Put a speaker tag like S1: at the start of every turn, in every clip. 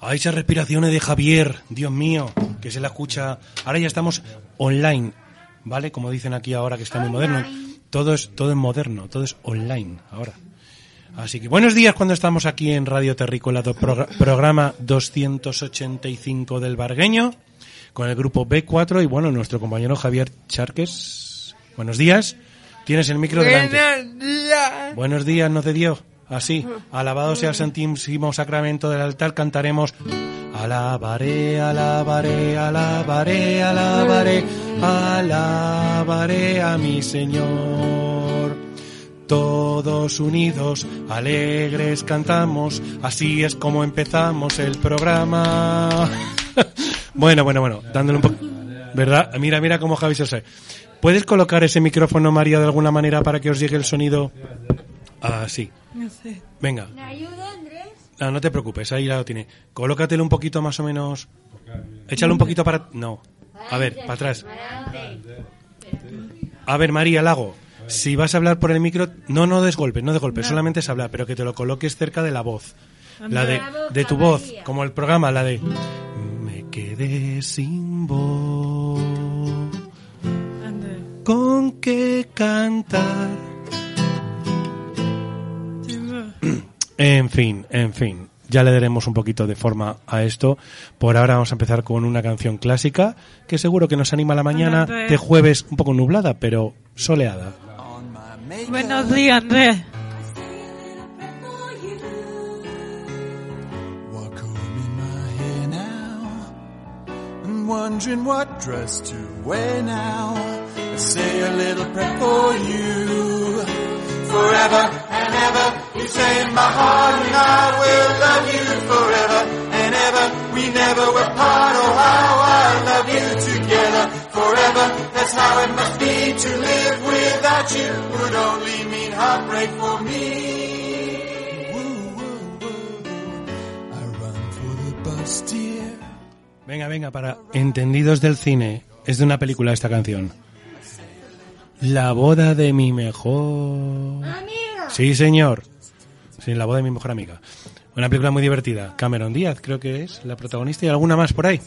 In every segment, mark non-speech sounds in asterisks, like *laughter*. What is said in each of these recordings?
S1: Ay, esas respiraciones de Javier, Dios mío, que se la escucha. Ahora ya estamos online, ¿vale? Como dicen aquí ahora que está muy moderno. Todo es, todo es moderno, todo es online ahora. Así que buenos días cuando estamos aquí en Radio Terrícola, do- programa 285 del Bargueño, con el grupo B4 y bueno, nuestro compañero Javier Charques. Buenos días. Tienes el micro delante.
S2: días.
S1: Buenos días, no te dio. Así, alabado sea el santísimo sacramento del altar, cantaremos. Alabaré, alabaré, alabaré, alabaré, alabaré a mi Señor. Todos unidos, alegres cantamos, así es como empezamos el programa. *laughs* bueno, bueno, bueno, dándole un poco... ¿Verdad? Mira, mira cómo Javi se sabe. ¿Puedes colocar ese micrófono, María, de alguna manera para que os llegue el sonido? Así.
S2: No sé.
S1: Venga.
S3: ¿Me ayuda, Andrés?
S1: No, no te preocupes, ahí la lo tiene. Colócatelo un poquito más o menos. Échalo un poquito para. No. A ver, para atrás. A ver, María Lago. Si vas a hablar por el micro, no, no des golpes, no des golpes, solamente es hablar, pero que te lo coloques cerca de la voz. La de, de tu voz, como el programa, la de. Me quedé sin voz. ¿Con qué cantar? En fin, en fin. Ya le daremos un poquito de forma a esto. Por ahora vamos a empezar con una canción clásica que seguro que nos anima la mañana de jueves un poco nublada, pero soleada.
S2: Buenos días, Andrés.
S4: Walk home in my hair now. And wondering what dress to wear now. I say a little prayer for you. Forever ever, you say in my heart, and I will love you forever and ever. We never were part, oh how I love you together forever. That's how it must be to live without you. Would only mean heartbreak for me. I run for the bus, dear.
S1: Venga, venga, para entendidos del cine. Es de una película esta canción. La boda de mi mejor... Sí, señor. Sí, la boda de mi mejor amiga. Una película muy divertida. Cameron Díaz, creo que es la protagonista y alguna más por ahí.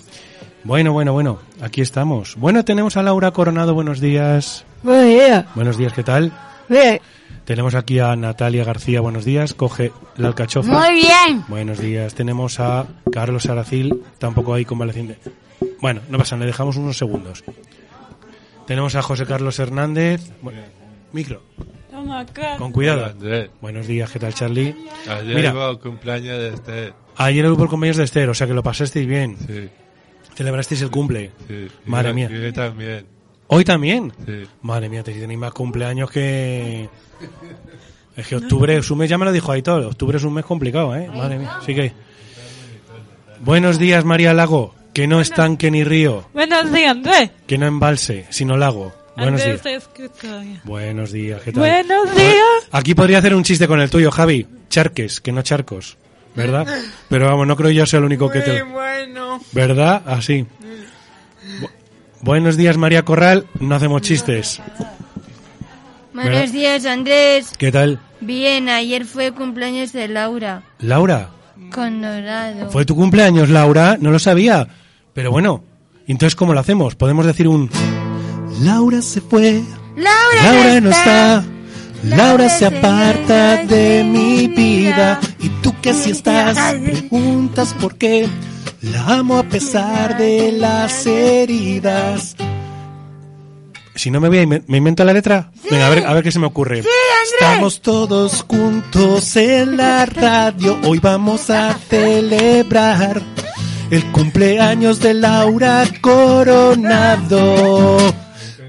S1: Bueno, bueno, bueno. Aquí estamos. Bueno, tenemos a Laura Coronado. Buenos días.
S2: Buenos días.
S1: Buenos días, ¿qué tal?
S2: Bien.
S1: Tenemos aquí a Natalia García. Buenos días. Coge la alcachofa.
S3: Muy bien.
S1: Buenos días. Tenemos a Carlos Aracil, tampoco hay convaleciente. Bueno, no pasa, le dejamos unos segundos. Tenemos a José Carlos Hernández. Bueno, micro, Con cuidado.
S5: Hola, Andrés.
S1: Buenos días, ¿qué tal, Charlie?
S5: Ayer
S1: Mira.
S5: iba al cumpleaños de este.
S1: Ayer hubo el cumpleaños de Esther, o sea que lo pasasteis bien.
S5: Sí,
S1: Celebrasteis el cumple.
S5: sí.
S1: Madre mía.
S5: yo también.
S1: ¿Hoy también?
S5: Sí.
S1: Madre mía, te- tenéis más cumpleaños que... Es que octubre es un mes, ya me lo dijo Aitor, octubre es un mes complicado, ¿eh? Madre mía, sí que... Buenos días, María Lago, que no estanque ni río.
S2: Buenos días, Andrés.
S1: Que no embalse, sino lago. Buenos días. Buenos días, ¿qué tal?
S2: Buenos días.
S1: Aquí podría hacer un chiste con el tuyo, Javi. Charques, que no charcos. ¿Verdad? Pero vamos, no creo yo sea el único que te...
S2: bueno.
S1: ¿Verdad? Así. Bu- Buenos días, María Corral. No hacemos chistes. ¿Verdad?
S3: Buenos días, Andrés.
S1: ¿Qué tal?
S3: Bien, ayer fue cumpleaños de Laura.
S1: Laura.
S3: Con Dorado.
S1: ¿Fue tu cumpleaños, Laura? No lo sabía. Pero bueno, entonces, ¿cómo lo hacemos? Podemos decir un... Laura se fue.
S3: Laura,
S1: Laura no está. Laura se aparta de mi vida. Y tú que si estás, preguntas por qué. La amo a pesar de las heridas. Si no me voy me invento la letra. Venga, a ver, a ver qué se me ocurre. Estamos todos juntos en la radio. Hoy vamos a celebrar el cumpleaños de Laura Coronado.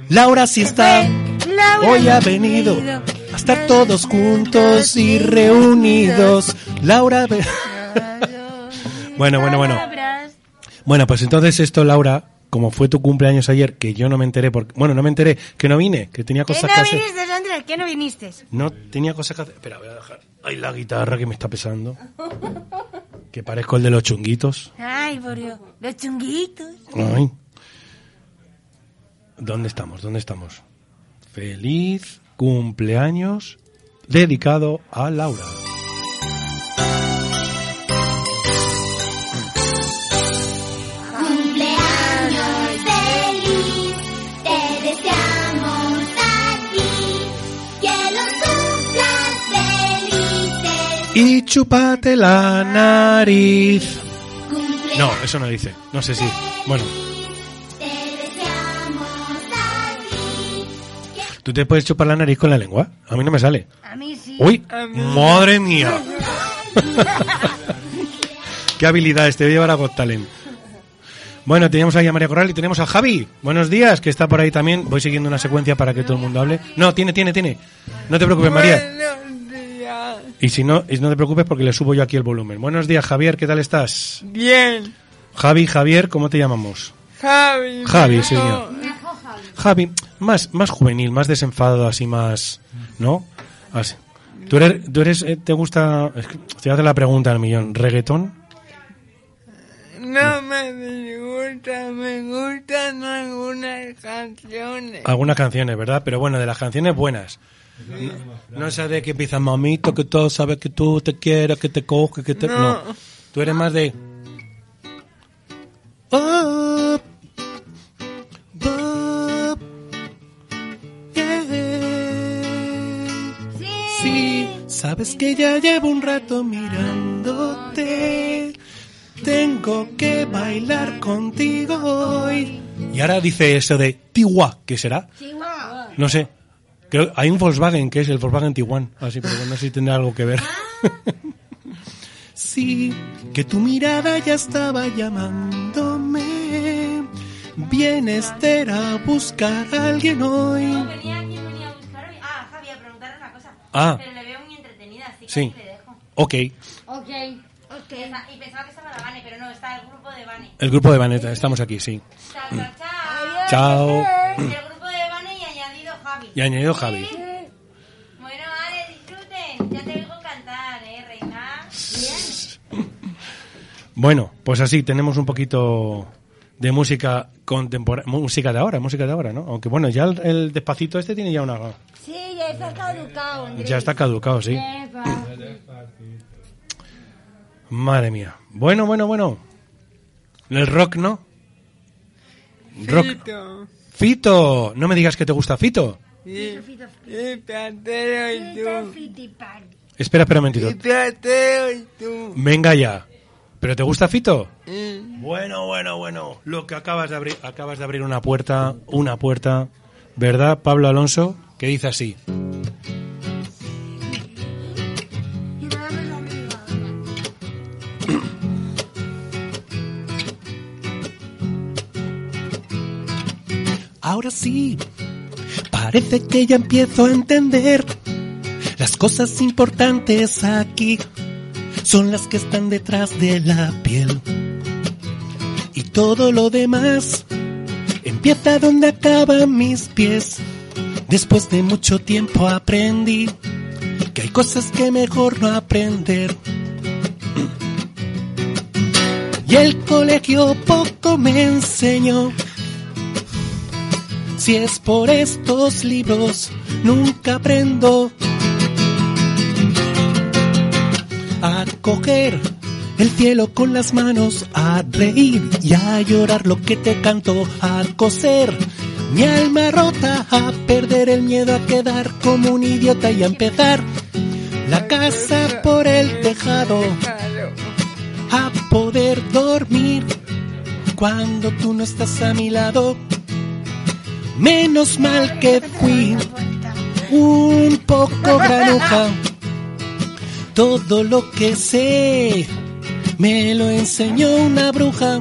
S1: Laura sí está.
S3: Laura
S1: Hoy
S3: no
S1: ha venido a estar todos juntos y reunidos. Laura, *laughs* Bueno, bueno, bueno. Bueno, pues entonces esto, Laura, como fue tu cumpleaños ayer, que yo no me enteré, porque, bueno, no me enteré, que no vine, que tenía
S3: ¿Qué
S1: cosas
S3: no
S1: que hacer.
S3: viniste, Sandra? ¿Qué no viniste?
S1: No tenía cosas que hacer. Espera, voy a dejar. Ay, la guitarra que me está pesando. *laughs* Que parezco el de los chunguitos.
S3: Ay, por Dios. Los chunguitos.
S1: Ay. ¿Dónde estamos? ¿Dónde estamos? Feliz cumpleaños dedicado a Laura.
S6: Cumpleaños feliz, te deseamos a ti, que los cumplas felices.
S1: Y chupate la nariz. No, eso no dice. No sé si. Bueno, ¿tú te puedes chupar la nariz con la lengua? A mí no me sale.
S3: A mí sí.
S1: ¡Uy! ¡Madre mía! *laughs* ¡Qué habilidades! Te voy a llevar a Got Talent. Bueno, teníamos ahí a María Corral y tenemos a Javi. Buenos días, que está por ahí también. Voy siguiendo una secuencia para que todo el mundo hable. No, tiene, tiene, tiene. No te preocupes, María. Y si no, y no te preocupes porque le subo yo aquí el volumen. Buenos días, Javier, ¿qué tal estás?
S7: Bien,
S1: Javi, Javier, ¿cómo te llamamos?
S7: Javi.
S1: Javi, señor. Javi, más, más juvenil, más desenfadado, así más, ¿no? Así. ¿Tú eres, tú eres, eh, te gusta, es que te hace la pregunta al millón, reggaetón?
S7: No me disgusta, me gustan algunas canciones.
S1: Algunas canciones, ¿verdad? Pero bueno, de las canciones buenas. No, no de que empieza mamito, que todo sabe que tú te quieres, que te coge, que te... No.
S7: No.
S1: Tú eres más de... Up, sabes que ya llevo un rato mirándote. Tengo que bailar contigo hoy. Y ahora dice eso de Tiwa, ¿qué será? No sé. Creo, hay un Volkswagen que es el Volkswagen Tiguan. Así, pero no sé si tendrá algo que ver. *laughs* sí, que tu mirada ya estaba llamándome. Vienes a buscar a alguien hoy.
S8: Ah.
S1: Ah.
S8: Pero le veo muy entretenida, así que
S1: Sí.
S8: ahí le dejo.
S1: Ok,
S8: Ok. Esa- Y pensaba que estaba la Vane, pero no, está el grupo de Vane.
S1: el grupo de Vaneta, estamos aquí, sí.
S8: Chao, chao, chao.
S1: Chao.
S8: El grupo de Vane y añadido Javi.
S1: Y añadido Javi.
S8: Bueno, vale, disfruten. Ya te oigo cantar, ¿eh, reina? Bien. *laughs*
S1: Bueno, pues así tenemos un poquito de música contemporánea, música de ahora, música de ahora, ¿no? Aunque bueno, ya el, el despacito este tiene ya una...
S3: Sí, ya está caducado, Andrés.
S1: Ya está caducado, sí. Madre mía. Bueno, bueno, bueno. El rock, ¿no? Rock.
S7: Fito.
S1: Fito. No me digas que te gusta Fito.
S7: Y tú.
S1: Espera, espera un momentito.
S7: platero y tú.
S1: Venga ya. ¿Pero te gusta Fito? Bueno, bueno, bueno. Lo que acabas de abrir, acabas de abrir una puerta, una puerta, ¿verdad, Pablo Alonso? Que dice así. Ahora sí, parece que ya empiezo a entender las cosas importantes aquí son las que están detrás de la piel. Y todo lo demás empieza donde acaban mis pies. Después de mucho tiempo aprendí que hay cosas que mejor no aprender. Y el colegio poco me enseñó. Si es por estos libros, nunca aprendo a coger el cielo con las manos, a reír y a llorar lo que te canto, a coser mi alma rota, a perder el miedo a quedar como un idiota y a empezar la casa por el tejado, a poder dormir cuando tú no estás a mi lado. Menos mal que fui un poco granuja. Todo lo que sé me lo enseñó una bruja.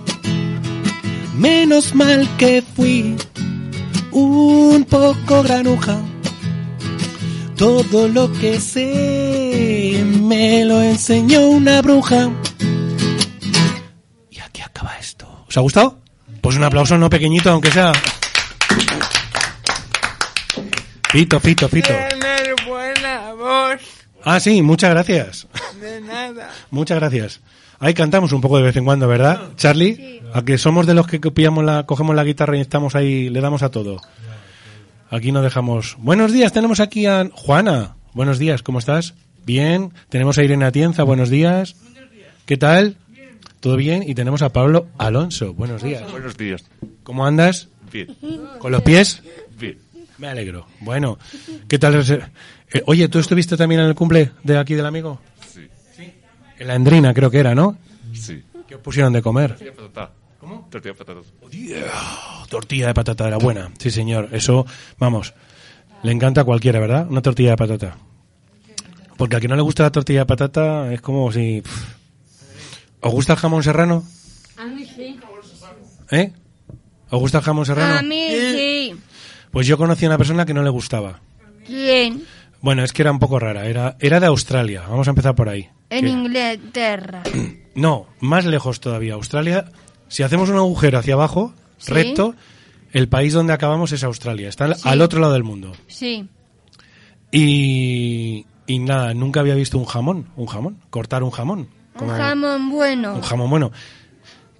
S1: Menos mal que fui un poco granuja. Todo lo que sé me lo enseñó una bruja. Y aquí acaba esto. ¿Os ha gustado? Pues un aplauso no pequeñito, aunque sea. Fito, Fito, Fito.
S7: Buena voz.
S1: Ah, sí, muchas gracias.
S7: De nada.
S1: Muchas gracias. Ahí cantamos un poco de vez en cuando, ¿verdad, Charlie? A que somos de los que pillamos la, cogemos la guitarra y estamos ahí, le damos a todo. Aquí no dejamos. Buenos días, tenemos aquí a Juana. Buenos días, ¿cómo estás? Bien. Tenemos a Irene Atienza, buenos días. ¿Qué tal? ¿Todo bien? Y tenemos a Pablo Alonso. Buenos días.
S9: Buenos días.
S1: ¿Cómo andas?
S9: Bien.
S1: ¿Con los pies?
S9: Bien.
S1: Me alegro. Bueno, ¿qué tal? eh, oye, ¿tú estuviste también en el cumple de aquí del amigo?
S9: Sí.
S1: En la Endrina, creo que era, ¿no?
S9: Sí.
S1: ¿Qué os pusieron de comer?
S9: Tortilla de patata. ¿Cómo? Tortilla de patatas.
S1: Oh, tortilla de patata era buena. Sí, señor. Eso, vamos, le encanta a cualquiera, ¿verdad? Una tortilla de patata. Porque al que no le gusta la tortilla de patata es como si... pff. ¿Os gusta el jamón serrano?
S3: A mí sí.
S1: ¿Eh? ¿Os gusta el jamón serrano?
S3: A mí sí.
S1: Pues yo conocí a una persona que no le gustaba.
S3: ¿Quién?
S1: Bueno, es que era un poco rara. Era, era de Australia. Vamos a empezar por ahí.
S3: En Inglaterra. *clears throat*
S1: No, más lejos todavía. Australia, si hacemos un agujero hacia abajo,
S3: Sí.
S1: recto, el país donde acabamos es Australia. Está al-
S3: Sí.
S1: al otro lado del mundo.
S3: Sí.
S1: Y, y nada, nunca había visto un jamón. Un jamón. Cortar un jamón.
S3: Un jamón bueno.
S1: un jamón bueno.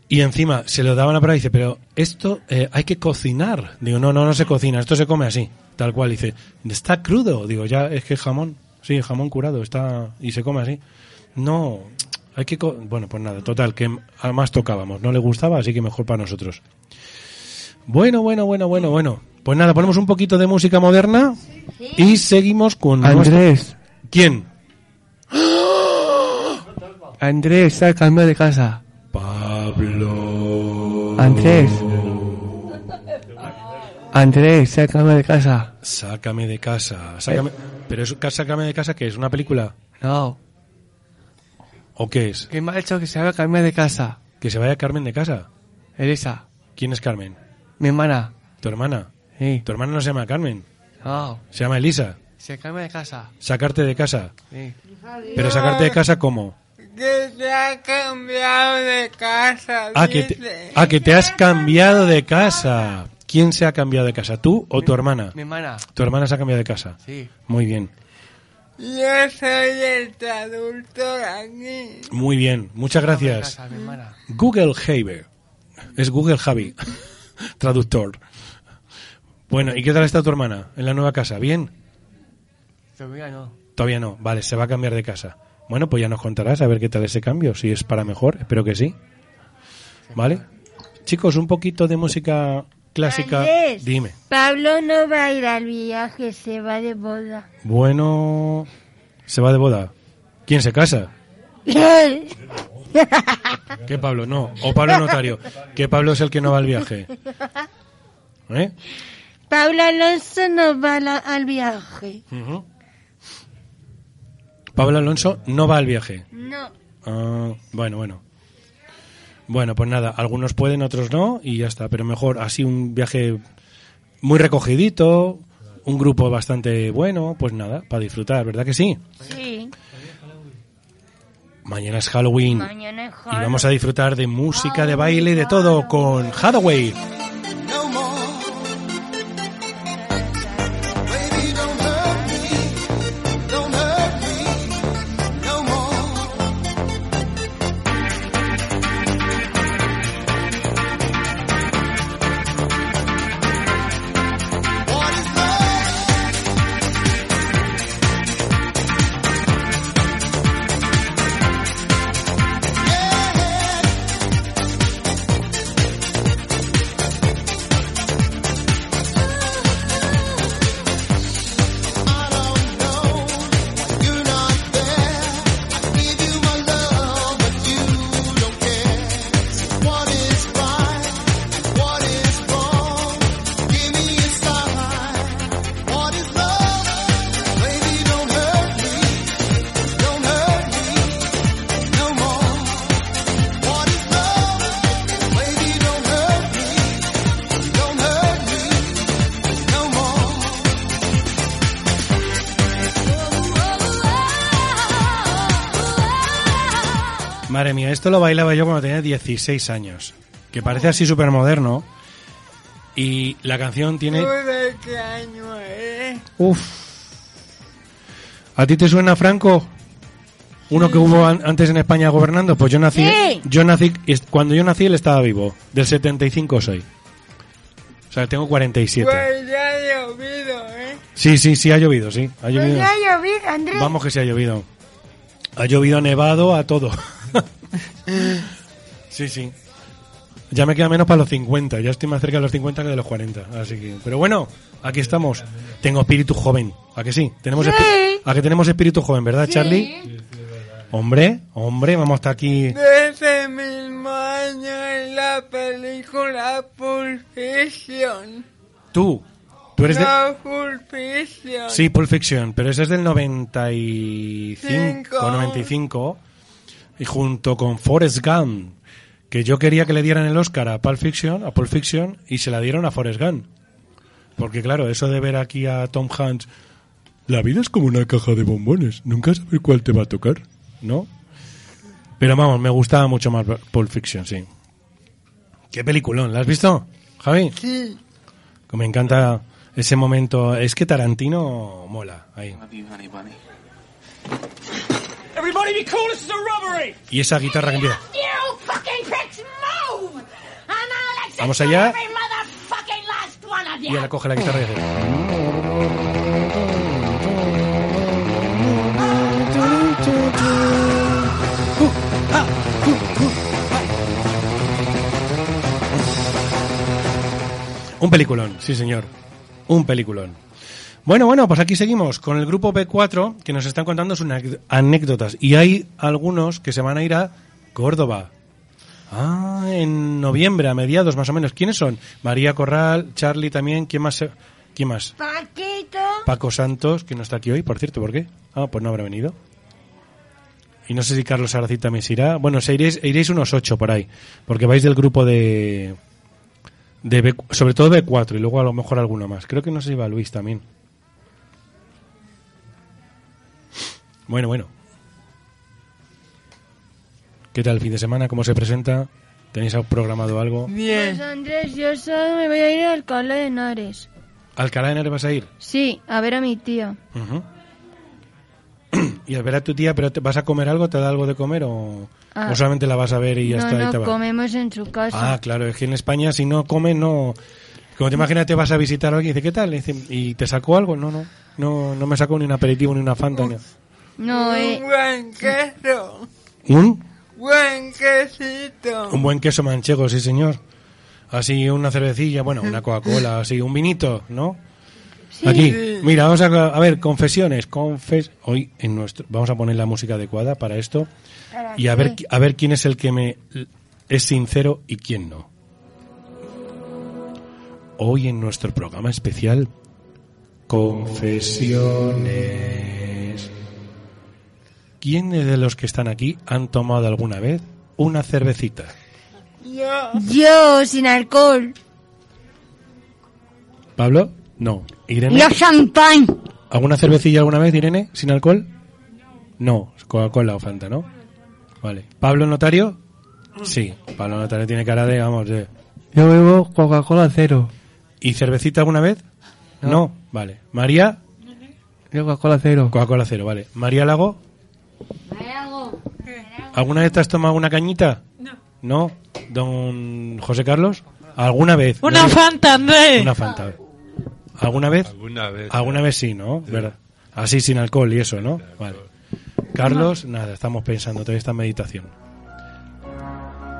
S1: Y encima se lo daban a probar y dice, pero esto eh, hay que cocinar. Digo, no, no, no se cocina, esto se come así, tal cual. Dice, está crudo. Digo, ya es que es jamón, sí, jamón curado, está y se come así. No, hay que... co- Bueno, pues nada, total, que además tocábamos, no le gustaba, así que mejor para nosotros. Bueno, bueno, bueno, bueno, bueno. Pues nada, ponemos un poquito de música moderna y seguimos con...
S7: Andrés.
S1: ¿Quién? *gasps*
S7: Andrés, sácame de casa.
S1: Pablo.
S7: Andrés. Andrés, sácame de casa.
S1: Sácame de casa. Sácame... Pero es sácame de casa, ¿qué es? ¿Una película?
S7: No.
S1: ¿O qué es?
S7: Que me ha dicho que se va a cambiar de casa.
S1: ¿Que se vaya Carmen de casa?
S7: Elisa,
S1: ¿Quién es Carmen?
S7: mi hermana.
S1: ¿Tu hermana?
S7: Sí.
S1: ¿Tu hermana no se llama Carmen?
S7: No.
S1: Se llama Elisa.
S7: Se cambia de casa.
S1: Sacarte de casa.
S7: Sí.
S1: ¿Pero sacarte de casa cómo?
S7: Que se ha cambiado de casa.
S1: Ah, que te, ah, que te has cambiado de casa. ¿Quién se ha cambiado de casa? ¿Tú o tu hermana?
S7: Mi hermana.
S1: Tu hermana se ha cambiado de casa.
S7: Sí.
S1: Muy bien.
S7: Yo soy el traductor aquí.
S1: Muy bien. Muchas gracias.
S7: casa, mi hermana.
S1: Google Javier. Es Google Javi. *laughs* Traductor. Bueno, ¿y qué tal está tu hermana en la nueva casa? ¿Bien?
S7: Todavía no.
S1: Todavía no. Vale, se va a cambiar de casa. Bueno, pues ya nos contarás a ver qué tal ese cambio. Si es para mejor, espero que sí. ¿Vale? Chicos, un poquito de música clásica.
S3: Andrés.
S1: Dime.
S3: Pablo no va a ir al viaje, se va de boda.
S1: Bueno, se va de boda. ¿Quién se casa? *laughs* ¿Qué Pablo? No. O Pablo Notario. Que Pablo es el que no va al viaje. ¿Eh?
S3: Pablo Alonso no va la- al viaje.
S1: Pablo Alonso no va al viaje.
S3: No.
S1: Ah, bueno, bueno. Bueno, pues nada, algunos pueden, otros no, y ya está. Pero mejor así un viaje muy recogidito, un grupo bastante bueno, pues nada, para disfrutar, ¿verdad que sí?
S3: Sí.
S1: Mañana es Halloween
S3: Mañana es
S1: y vamos a disfrutar de música, de baile y de todo con Hathaway. Madre mía, esto lo bailaba yo cuando tenía 16 años. Que parece así súper moderno. Y la canción tiene...
S7: ¿Tú de qué año eres?
S1: Uf. ¿A ti te suena Franco? Uno que hubo an- antes en España gobernando. Pues yo nací...
S3: Sí.
S1: Yo nací... Cuando yo nací él estaba vivo. Del 75 soy. O sea, tengo 47.
S7: Pues ya ha llovido, ¿eh?
S1: Sí, sí, sí, ha llovido, sí. Ha
S3: Pues
S1: llovido.
S3: ya llovido, Andrés.
S1: Vamos que se ha llovido. Ha llovido, ha nevado, a todo. *laughs* *laughs* sí, sí. Ya me queda menos para los 50. Ya estoy más cerca de los 50 que de los 40. Así que, pero bueno, aquí estamos. Tengo espíritu joven. ¿A que sí? Tenemos
S3: Sí.
S1: ¿A que tenemos espíritu joven, verdad, Charlie? Hombre, hombre, vamos a estar aquí.
S7: De ese mismo año en la película Pulp Fiction.
S1: Tú, tú eres de...
S7: No, Pulp Fiction.
S1: Sí, Pulp Fiction, pero ese es del 95
S7: Cinco.
S1: o 95 y junto con Forrest Gump, que yo quería que le dieran el Oscar a Pulp Fiction, a Pulp Fiction y se la dieron a Forrest Gump. Porque claro, eso de ver aquí a Tom Hanks, la vida es como una caja de bombones, nunca sabes cuál te va a tocar, ¿no? Pero vamos, me gustaba mucho más Pulp Fiction, sí. ¿Qué peliculón? ¿La has visto, Javi?
S7: Sí.
S1: Que Me encanta ese momento. Es que Tarantino mola ahí.
S10: Everybody be cool, this is a robbery!
S1: Y esa guitarra que empieza. Vamos allá. Y ella coge la guitarra y hace. Un peliculón, sí señor. Un peliculón. Bueno, bueno, pues aquí seguimos con el grupo B4 que nos están contando sus anécd- anécdotas. Y hay algunos que se van a ir a Córdoba. Ah, en noviembre, a mediados más o menos. ¿Quiénes son? María Corral, Charlie también. ¿Quién más? se- ¿Quién más?
S3: Paquito.
S1: Paco Santos, que no está aquí hoy, por cierto, ¿por qué? Ah, pues no habrá venido. Y no sé si Carlos Aracid también se irá. Bueno, se iréis, iréis unos ocho por ahí, porque vais del grupo de... de B- sobre todo B4 y luego a lo mejor alguno más. Creo que no sé si va Luis también. Bueno, bueno. ¿Qué tal el fin de semana? ¿Cómo se presenta? ¿Tenéis programado algo?
S7: Bien.
S3: Pues Andrés, yo solo me voy a ir al Alcalá de Henares.
S1: ¿Alcalá de Henares vas a ir?
S3: Sí, a ver a mi tía. *clears throat*
S1: Y al ver a tu tía, ¿pero te vas a comer algo? ¿Te da algo de comer o,
S3: Ah.
S1: o solamente la vas a ver y ya
S3: no,
S1: está?
S3: no,
S1: te vas?
S3: comemos en su casa.
S1: Ah, claro, es que en España si no comes, no... Como te imaginas, te vas a visitar a alguien y dice, ¿qué tal? Y, dice, ¿y te sacó algo? No, no, no, no me sacó ni un aperitivo ni una fanta. ni-
S3: No, eh,
S7: Un buen queso.
S1: ¿Un?
S7: Buen quesito.
S1: Un buen queso manchego, sí señor. Así una cervecilla, bueno, una Coca-Cola, *laughs* así un vinito, ¿no? Aquí, mira, vamos a, a ver, confesiones, confes... Hoy en nuestro, vamos a poner la música adecuada para esto y a ver, a ver quién es el que me es sincero y quién no. Hoy en nuestro programa especial, confesiones. ¿Quiénes de los que están aquí han tomado alguna vez una cervecita?
S7: Yo.
S3: yo sin alcohol.
S1: ¿Pablo? No. ¿Irene?
S3: Yo champán.
S1: ¿Alguna cervecilla alguna vez, Irene, sin alcohol? No, Coca-Cola o Fanta, ¿no? Vale. ¿Pablo Notario? Sí, Pablo Notario tiene cara de, vamos, de...
S11: Yo bebo Coca-Cola cero.
S1: ¿Y cervecita alguna vez? No. Vale. ¿María?
S11: Yo Coca-Cola cero.
S1: Coca-Cola cero, vale. ¿María Lago? ¿Alguna vez te has tomado una cañita?
S2: No.
S1: ¿No? ¿Don José Carlos? ¿Alguna vez?
S2: Una Fanta, Andrés.
S1: Una Fanta. ¿Alguna vez?
S5: Alguna vez.
S1: Alguna vez sí, ¿no? ¿Verdad? Así sin alcohol y eso, ¿no? Vale. Carlos, nada, estamos pensando, todavía está en meditación.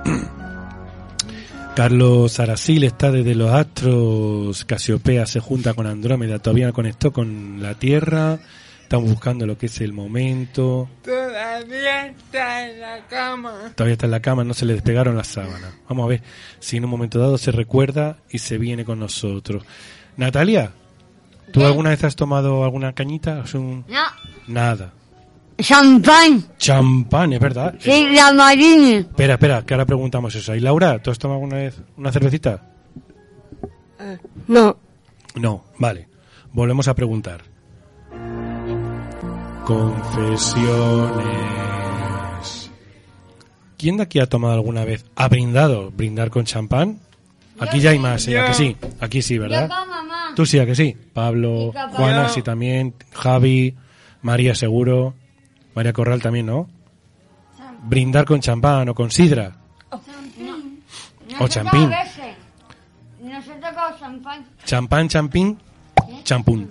S1: *clears throat* Carlos Arasil está desde los astros, Casiopea se junta con Andrómeda, todavía no conectó con la Tierra, estamos buscando lo que es el momento,
S7: Todavía está en la cama.
S1: todavía está en la cama, no se le despegaron las sábanas. Vamos a ver si en un momento dado se recuerda y se viene con nosotros. Natalia, ¿tú alguna vez has tomado alguna cañita? ¿Es un-
S3: No,
S1: Nada.
S3: champán.
S1: Champán, es verdad.
S3: Sí, la marina.
S1: Espera, espera, que ahora preguntamos eso. ¿Y Laura, tú has tomado alguna vez una cervecita?
S3: No.
S1: No, vale. Volvemos a preguntar. Confesiones. ¿Quién de aquí ha tomado alguna vez, ha brindado, brindar con champán? Aquí ya hay más, ¿eh? ¿A que sí? Aquí sí, ¿verdad? Tú sí, ¿a que sí? Pablo. Juana sí también, Javi, María seguro, María Corral también, ¿no? Brindar con champán o con sidra. O champín.
S8: Champán.
S1: Champán, champín, champún.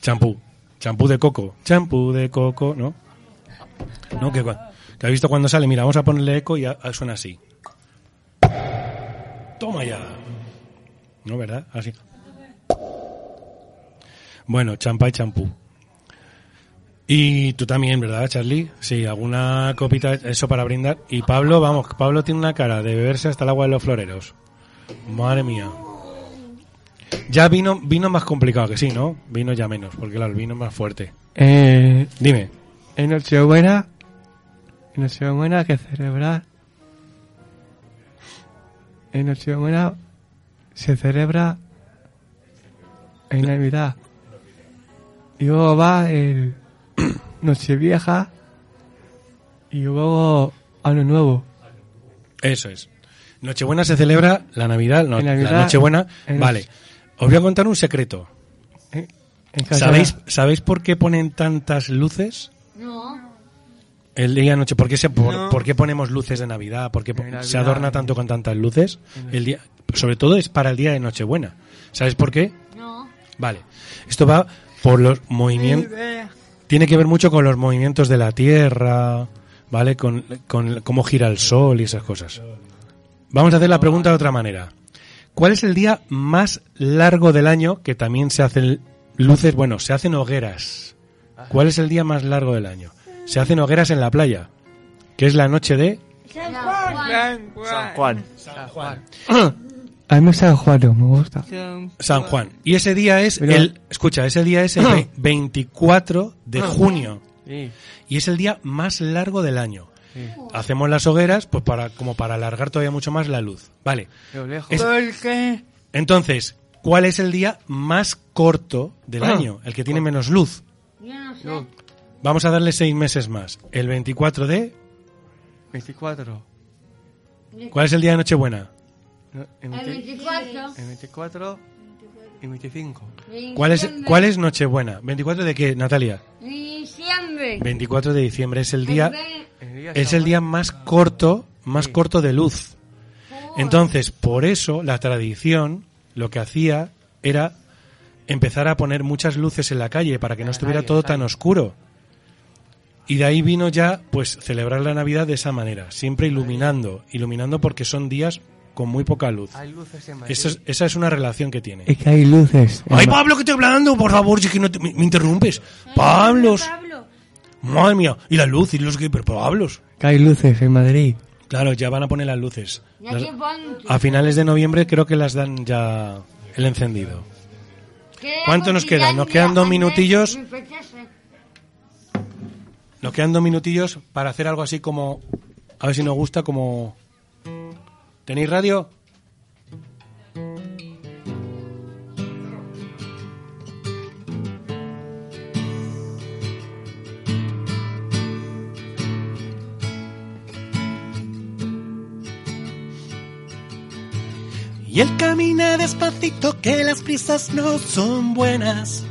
S1: Champú. Champú de coco. Champú de coco, ¿no? ¿No? Que, que ha visto cuando sale. Mira, vamos a ponerle eco y a- a- suena así. Toma ya. ¿No, verdad? Así. Bueno, champa y champú. Y tú también, ¿verdad, Charlie? Sí, alguna copita, eso para brindar. Y Pablo, vamos, Pablo tiene una cara de beberse hasta el agua de los floreros. Madre mía. Ya vino, vino más complicado que sí, ¿no? Vino ya menos, porque claro, el vino es más fuerte.
S11: Eh,
S1: Dime.
S11: en Nochebuena, en Nochebuena que celebrar. En Nochebuena se celebra en Navidad. Y luego va el *coughs* Nochevieja y luego Año Nuevo.
S1: Eso es. Nochebuena se celebra la Navidad, no,
S11: Navidad,
S1: la Nochebuena.
S11: en-
S1: Vale. Os voy a contar un secreto.
S11: Casa-
S1: ¿Sabéis, ¿Sabéis por qué ponen tantas luces?
S8: No.
S1: El día de noche, ¿por qué, se, por,
S11: No.
S1: por qué ponemos luces de Navidad? ¿Por qué
S11: Navidad.
S1: se adorna tanto con tantas luces? El día, sobre todo es para el día de Nochebuena. ¿Sabes por qué?
S8: No.
S1: Vale. Esto va por los movimientos. Tiene que ver mucho con los movimientos de la Tierra, ¿vale? Con, con cómo gira el Sol y esas cosas. Vamos a hacer la pregunta de otra manera. ¿Cuál es el día más largo del año que también se hacen luces? Bueno, se hacen hogueras. ¿Cuál es el día más largo del año? Se hacen hogueras en la playa, que es la noche de
S7: San Juan.
S1: San Juan. *clears throat*
S11: A mí me San Juan, me gusta.
S1: San Juan. Y ese día es
S11: Pero-
S1: el, escucha, ese día es el *clears throat* ve- 24 de junio. Y es el día más largo del año. Hacemos las hogueras pues para como para alargar todavía mucho más la luz. Vale. Es- entonces, ¿cuál es el día más corto del
S11: Ah.
S1: año? El que tiene menos luz.
S8: Yo no sé.
S1: Vamos a darle seis meses más. El 24 de...
S11: 24.
S1: ¿Cuál es el día de Nochebuena?
S11: No, el
S8: El
S11: 20
S8: 24.
S11: el 24 y 25.
S1: ¿Cuál es. ¿Cuál es Nochebuena? ¿24 de qué, Natalia?
S8: Diciembre.
S1: 24 de diciembre es el día...
S11: El día
S1: Es el día más corto, más corto de luz. Entonces, por eso la tradición lo que hacía era empezar a poner muchas luces en la calle para que no estuviera todo tan oscuro. Y de ahí vino ya, pues, celebrar la Navidad de esa manera, siempre iluminando, iluminando porque son días con muy poca luz.
S11: Hay luces en Madrid.
S1: Eso es- esa es una relación que tiene.
S11: Es que hay luces.
S1: ¡Ay, Pablo, que estoy hablando! Por favor, si es que no te- me, me interrumpes. ¡Pablos! ¡Madre mía! Y la luz, y los que... Pero Pablos.
S11: Que hay luces en Madrid.
S1: Claro, ya van a poner las luces. Las- a finales de noviembre creo que las dan ya el encendido. ¿Cuánto nos queda? Nos quedan dos minutillos. Nos quedan dos minutillos para hacer algo así como... A ver si nos gusta como... ¿Tenéis radio?
S12: Y él camina despacito que las prisas no son buenas.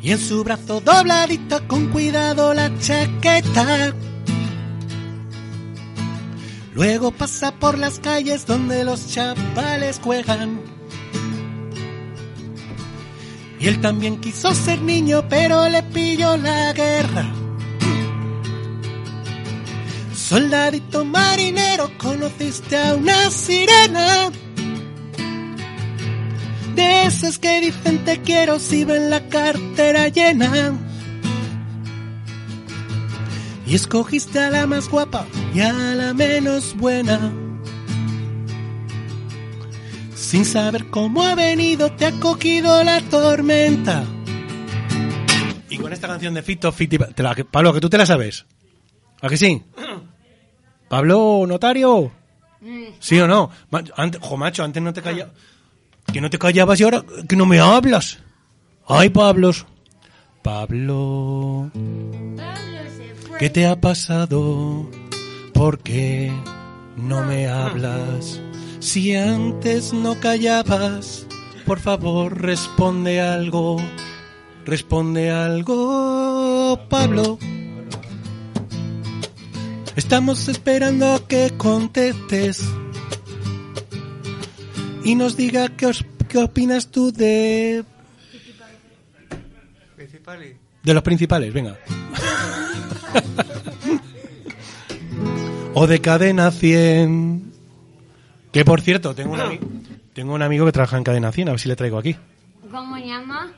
S12: Y en su brazo dobladito con cuidado la chaqueta. Luego pasa por las calles donde los chavales juegan. Y él también quiso ser niño, pero le pilló la guerra. Soldadito marinero, conociste a una sirena. De esas que dicen te quiero si ven la cartera llena. Y escogiste a la más guapa y a la menos buena. Sin saber cómo ha venido, te ha cogido la tormenta.
S1: Y con esta canción de Fito, Fiti... te la- Pablo, que tú te la sabes. ¿A que sí? Pablo, notario. ¿Sí o no? Antes, jo, macho, antes no te callabas. Que no te callabas y ahora que no me hablas. Ay, Pablos. Pablo. ¿Qué te ha pasado? ¿Por qué no me hablas? Si antes no callabas, por favor responde algo. Responde algo, Pablo. Estamos esperando a que contestes y nos diga qué, os- qué opinas tú de,
S7: Principales.
S1: de los principales. Venga. *laughs* o de Cadena 100. Que por cierto, tengo un, tengo un amigo que trabaja en Cadena 100, a ver si le traigo aquí.
S8: ¿Cómo llama?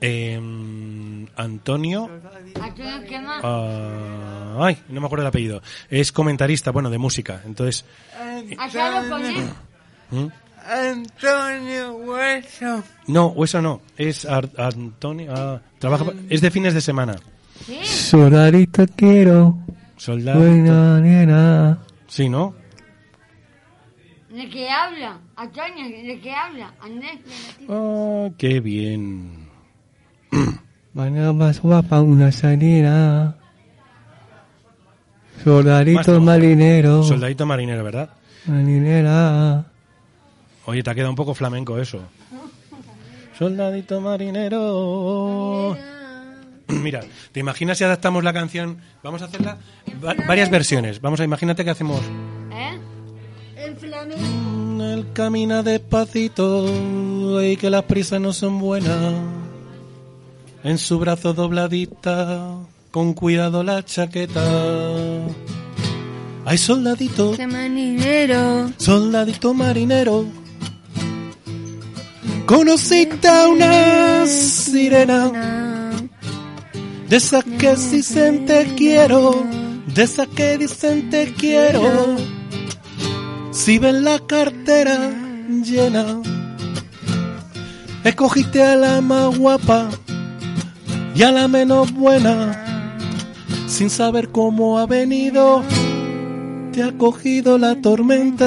S1: Eh, Antonio.
S8: ¿Antonio qué más?
S1: ah, ay, no me acuerdo el apellido. Es comentarista, bueno, de música. Entonces.
S8: ¿Allá lo pones?
S1: ¿Mm?
S7: Antonio Hueso.
S1: No, o eso no. Es Ar- Antonio. ah, trabaja, es de fines de semana.
S8: ¿Sí?
S11: Soldadito quiero.
S1: Soldado.
S11: Buena nena.
S1: Sí, ¿no?
S8: ¿De qué habla? Antonio, ¿de qué habla? Andrés.
S1: Ah, qué bien.
S11: Mañana más guapa una salida. Soldadito
S1: Más-
S11: marinero.
S1: Soldadito marinero, ¿verdad?
S11: Marinera.
S1: Oye, te ha quedado un poco flamenco eso. Soldadito marinero. Mira, ¿te imaginas si adaptamos la canción? Vamos a hacerla va- varias versiones. Vamos a imagínate que hacemos
S8: ¿Eh?
S3: En flamenco.
S1: Él camina despacito y que las prisas no son buenas. En su brazo dobladita, con cuidado la chaqueta. Ay, soldadito,
S3: Qué marinero.
S1: soldadito marinero. Conociste a una sirena, de esas que dicen te quiero, de esas que dicen te quiero. Si ven la cartera llena, escogiste a la más guapa y a la menos buena, sin saber cómo ha venido, te ha cogido la tormenta.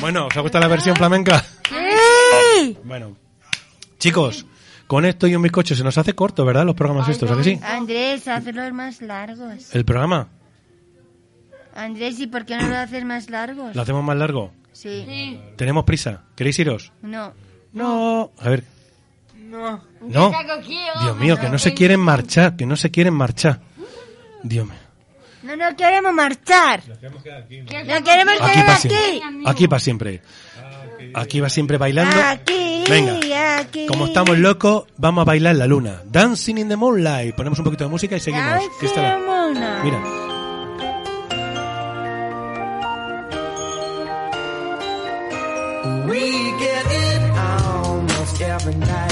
S1: Bueno, ¿os ha gustado la versión flamenca?
S3: ¡Sí!
S1: Bueno, chicos, con esto y un bizcocho se nos hace corto, ¿verdad? Los programas estos, ¿a que sí?
S3: Andrés, hazlos más largos.
S1: ¿El programa?
S3: Andrés, ¿y por qué no lo haces más largos?
S1: ¿Lo hacemos más largo?
S3: Sí.
S8: Sí.
S1: ¿Tenemos prisa? ¿Queréis iros?
S3: No.
S1: No. A ver,
S7: No.
S1: Dios mío, que no se quieren marchar, que no se quieren marchar. Dios mío.
S3: No, no queremos marchar. No queremos
S1: Aquí
S3: quedar
S1: para
S3: aquí.
S1: siempre. Aquí para siempre. Aquí va siempre bailando.
S3: Aquí.
S1: Venga.
S3: Aquí.
S1: Como estamos locos, vamos a bailar en la luna. Dancing in the moonlight. Ponemos un poquito de música y seguimos. La-. Mira.
S13: We get it almost every night.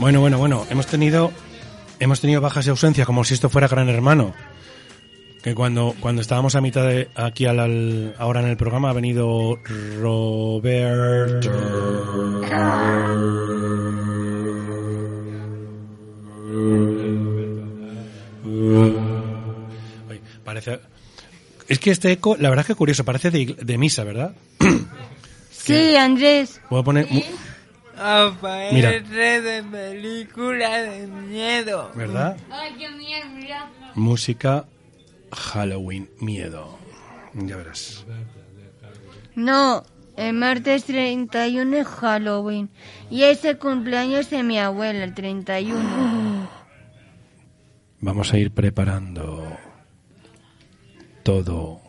S1: Bueno, bueno, bueno. Hemos tenido, hemos tenido bajas y ausencias como si esto fuera Gran Hermano. Que cuando, cuando estábamos a mitad de aquí al, al- ahora en el programa ha venido Roberto. Parece... Es que este eco, la verdad es que curioso, parece de, misa, ¿verdad?
S3: Sí, Andrés.
S1: Voy a poner... mu-
S7: Aparece de película de miedo.
S1: ¿Verdad?
S8: Ay, qué miedo, mira.
S1: Música Halloween, miedo. Ya verás.
S3: No, el martes 31 es Halloween. Y es el cumpleaños de mi abuela, el 31.
S1: Vamos a ir preparando todo.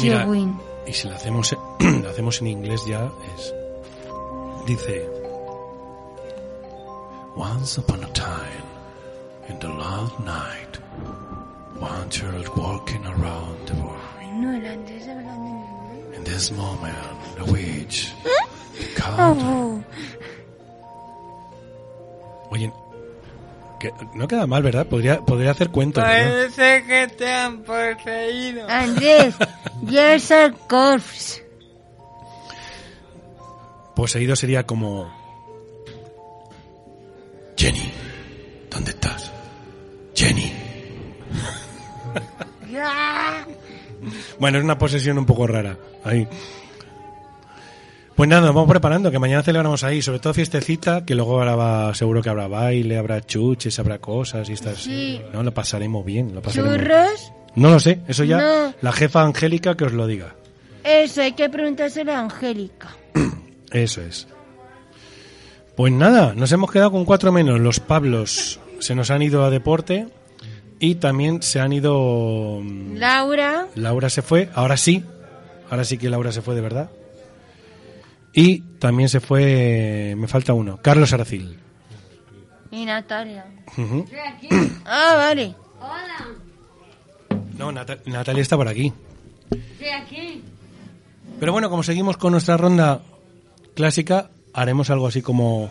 S1: Mira, y si lo hacemos, *clears throat* lo hacemos en inglés ya es... Dice... Once upon a time, in the loud night, one child walking around the world. In this moment, the witch called
S3: Oh,
S1: Oye, que no queda mal, ¿verdad? Podría, podría hacer cuentos, ¿no?
S7: Parece que te han poseído.
S3: Andrés, yes, of course.
S1: Poseído sería como... Bueno, es una posesión un poco rara. Ahí. Pues nada, nos vamos preparando, que mañana celebramos ahí, sobre todo fiestecita, que luego habrá, seguro que habrá baile, habrá chuches, habrá cosas y estas.
S3: Sí.
S1: No, lo pasaremos bien, lo pasaremos
S3: ¿Churros?
S1: No lo sé, eso ya
S3: No.
S1: la jefa Angélica que os lo diga.
S3: Eso, hay que preguntárselo a Angélica. *clears throat*
S1: Eso es. Pues nada, nos hemos quedado con cuatro menos. Los Pablos se nos han ido a deporte y también se han ido. mm,
S3: Laura,
S1: Laura se fue, ahora sí, ahora sí que Laura se fue de verdad. Y también se fue, me falta uno, Carlos Aracil.
S3: y Natalia.
S1: Ujú. *coughs*
S3: Ah, vale.
S8: Hola,
S1: No, Nata- Natalia está por aquí.
S8: estoy aquí.
S1: Pero bueno, como seguimos con nuestra ronda clásica, haremos algo así como...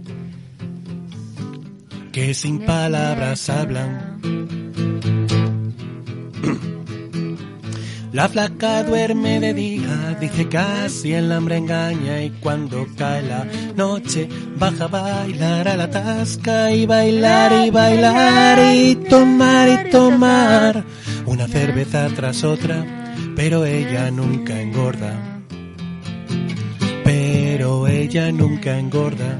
S1: que sin palabras hablan. *clears throat* La flaca duerme de día, dice casi el hambre engaña y cuando cae la noche baja a bailar a la tasca y bailar y bailar y tomar y tomar una cerveza tras otra, pero ella nunca engorda. Pero ella nunca engorda.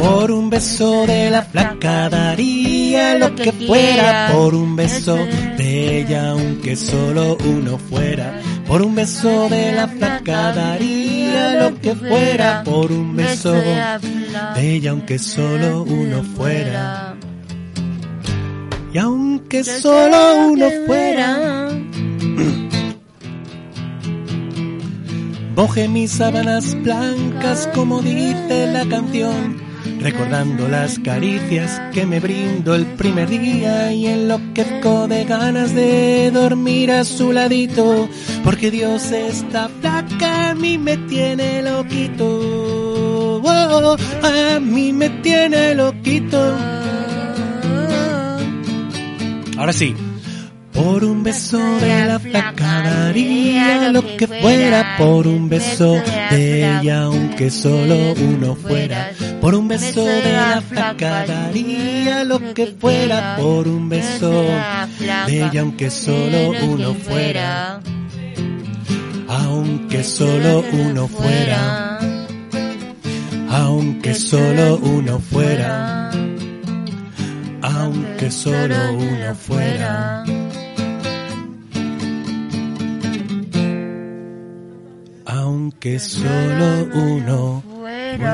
S1: Por un beso de la flaca daría lo que fuera. Por un beso de ella, aunque solo uno fuera. Por un beso de la flaca daría lo que fuera. Por un beso de ella, aunque solo uno fuera. Y aunque solo uno fuera. Boje *clears throat* mis sábanas blancas como dice la canción, recordando las caricias que me brindo el primer día y enloquezco de ganas de dormir a su ladito, porque Dios está flaca, a mí me tiene loquito, oh, a mí me tiene loquito. Ahora sí. Por un beso de la flaca daría lo que fuera, por un beso de ella aunque solo uno fuera, por un beso de la flaca daría lo que fuera, por un beso de ella aunque solo uno fuera, aunque solo uno fuera, aunque solo uno fuera, aunque solo uno fuera. Aunque solo uno fuera.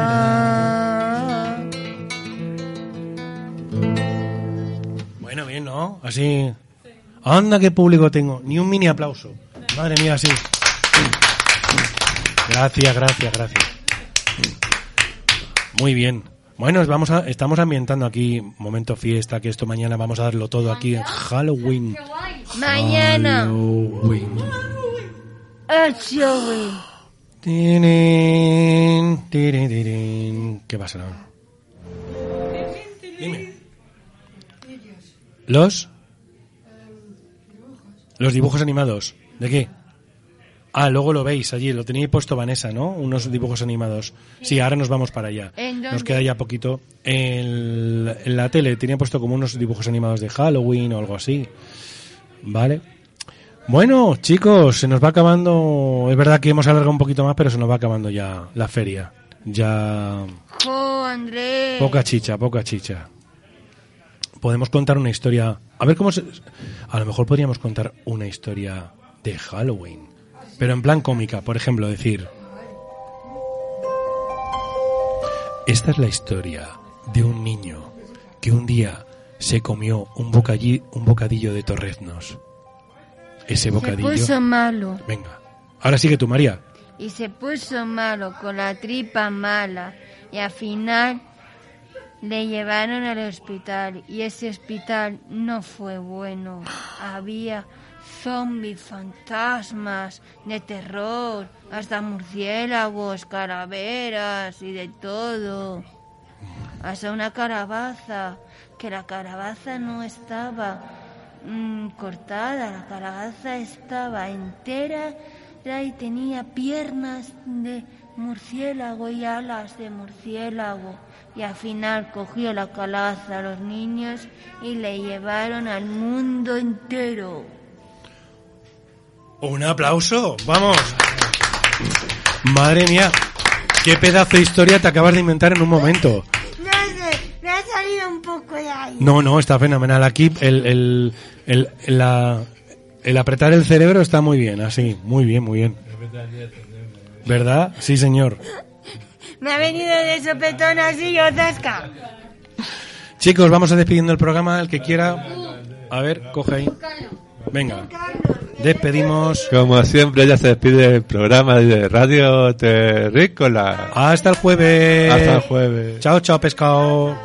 S1: Bueno, bien, ¿no? Así. Anda, qué público tengo. Ni un mini aplauso. Madre mía, sí. Gracias, gracias, gracias. Muy bien. Bueno, vamos a, estamos ambientando aquí momento fiesta, que esto mañana vamos a darlo todo aquí en Halloween.
S3: Mañana.
S1: Halloween.
S3: Eso,
S1: ¿Qué pasa? Dime. ¿Los? Los dibujos animados. ¿De qué? Ah, luego lo veis allí, lo tenía puesto Vanessa, ¿no? Unos dibujos animados. Sí, ahora nos vamos para allá.
S3: ¿En
S1: Nos queda ya poquito. En la tele tenía puesto como unos dibujos animados de Halloween o algo así. ¿Vale? Bueno, chicos, se nos va acabando. Es verdad que hemos alargado un poquito más, pero se nos va acabando ya la feria. Ya.
S3: Jo, Andrés.
S1: Poca chicha, poca chicha. Podemos contar una historia. A ver cómo se. A lo mejor podríamos contar una historia de Halloween. Pero en plan cómica, por ejemplo, decir. Esta es la historia de un niño que un día se comió un, bocalli- un bocadillo de torreznos. Ese
S3: Se
S1: bocadillo.
S3: puso malo.
S1: Venga. Ahora sigue tú, María.
S3: Y se puso malo, con la tripa mala. Y al final le llevaron al hospital. Y ese hospital no fue bueno. Había zombies, fantasmas, de terror, hasta murciélagos, calaveras y de todo. Hasta una calabaza, que la calabaza no estaba mm, cortada, la calabaza estaba entera era y tenía piernas de murciélago y alas de murciélago. Y al final cogió la calabaza a los niños y le llevaron al mundo entero.
S1: Un aplauso, vamos. Madre mía, qué pedazo de historia te acabas de inventar en un momento.
S6: Salido un poco de ahí.
S1: No, no, está fenomenal. Aquí el, el, el, la- el apretar el cerebro está muy bien, así, muy bien, muy bien. ¿Verdad? Sí, señor.
S6: Me ha venido de sopetón así yo zasca.
S1: Chicos, vamos a despidiendo el programa. El que quiera, a ver, coge ahí. Venga, despedimos.
S5: Como siempre, ya se despide el programa de Radio Terrícola.
S1: Hasta el jueves.
S5: Hasta el jueves.
S1: Chao, chao, pescado.